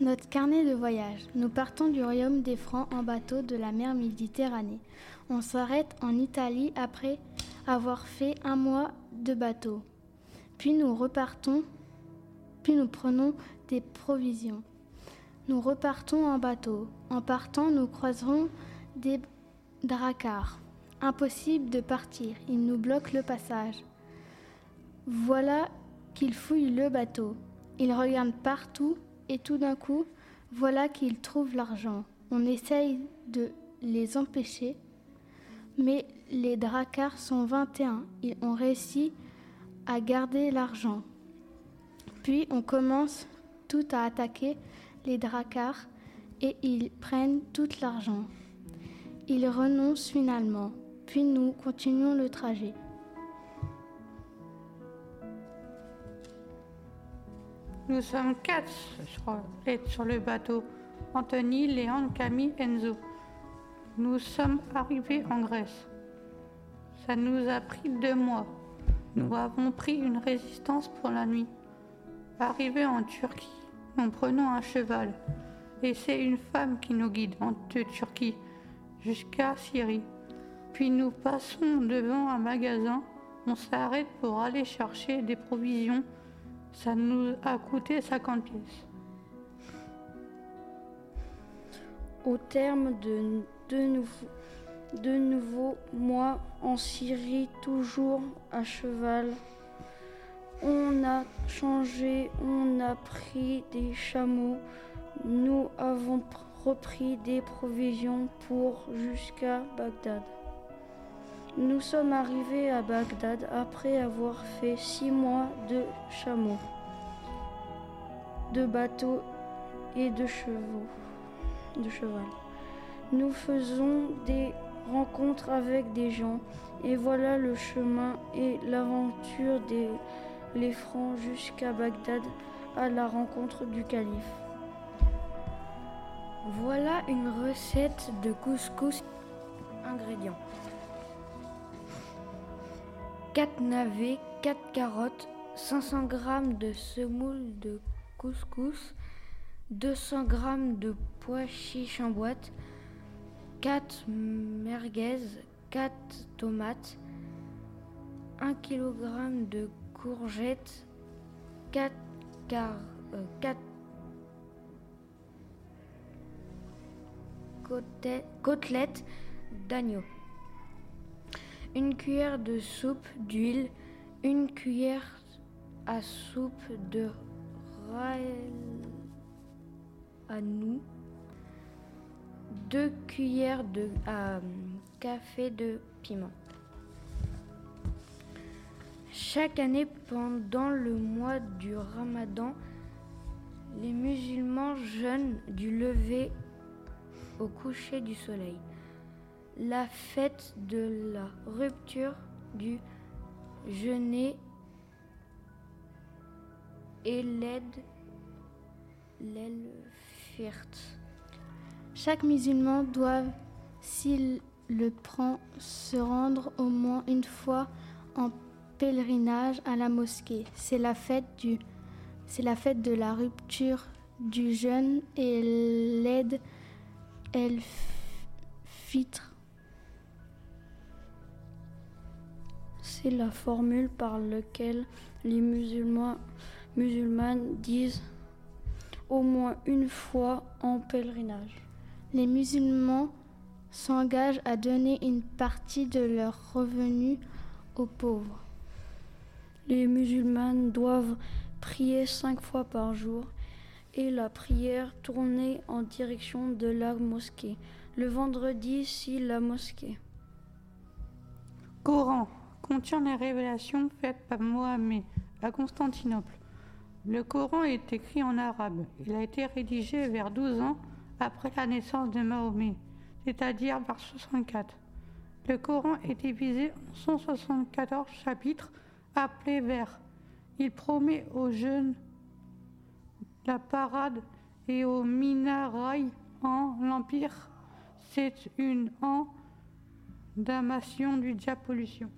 Notre carnet de voyage. Nous partons du royaume des Francs en bateau de la mer Méditerranée. On s'arrête en Italie après avoir fait un mois de bateau. Puis nous repartons, puis nous prenons des provisions. Nous repartons en bateau. En partant, nous croiserons des dracars. Impossible de partir, ils nous bloquent le passage. Voilà qu'ils fouillent le bateau. Ils regardent partout et tout d'un coup, voilà qu'ils trouvent l'argent. On essaye de les empêcher, mais les dracars sont 21. Ils ont réussi à garder l'argent. Puis on commence tout à attaquer les dracars et ils prennent tout l'argent. Ils renoncent finalement, puis nous continuons le trajet. Nous sommes quatre sur le bateau. Anthony, Léon, Camille, Enzo. Nous sommes arrivés en Grèce. Ça nous a pris deux mois. Nous avons pris une résistance pour la nuit. Arrivés en Turquie, nous prenons un cheval. Et c'est une femme qui nous guide en Turquie jusqu'à Syrie. Puis nous passons devant un magasin. On s'arrête pour aller chercher des provisions. Ça nous a coûté 50 pièces. Au terme de nouveaux, de nouveaux mois en Syrie, toujours à cheval, on a changé, on a pris des chameaux, nous avons repris des provisions pour jusqu'à Bagdad. Nous sommes arrivés à Bagdad après avoir fait six mois de chameaux, de bateaux et de chevaux, de cheval. Nous faisons des rencontres avec des gens et voilà le chemin et l'aventure des les francs jusqu'à Bagdad à la rencontre du calife. Voilà une recette de couscous. Ingrédients 4 navets, 4 carottes, 500 g de semoule de couscous, 200 g de pois chiches en boîte, 4 merguez, 4 tomates, 1 kg de courgettes, 4, car, 4 côtelettes d'agneau, une cuillère de soupe d'huile, une cuillère à soupe de à nous, deux cuillères de café de piment. Chaque année, pendant le mois du ramadan, les musulmans jeûnent du lever au coucher du soleil. La fête de la rupture du jeûner et l'aide l'elfirt. Chaque musulman doit, s'il le prend, se rendre au moins une fois en pèlerinage à la mosquée. C'est la fête de la rupture du jeûne et l'aide el C'est la formule par laquelle les musulmans musulmanes disent au moins une fois en pèlerinage. Les musulmans s'engagent à donner une partie de leurs revenus aux pauvres. Les musulmans doivent prier cinq fois par jour et la prière tourner en direction de la mosquée. Le vendredi, si la mosquée. Coran contient les révélations faites par Mohammed à Constantinople. Le Coran est écrit en arabe. Il a été rédigé vers 12 ans après la naissance de Mahomet, c'est-à-dire vers 64. Le Coran est divisé en 174 chapitres appelé vers. Il promet aux jeunes la parade et au minarail en l'Empire. C'est une endamation du diapollution.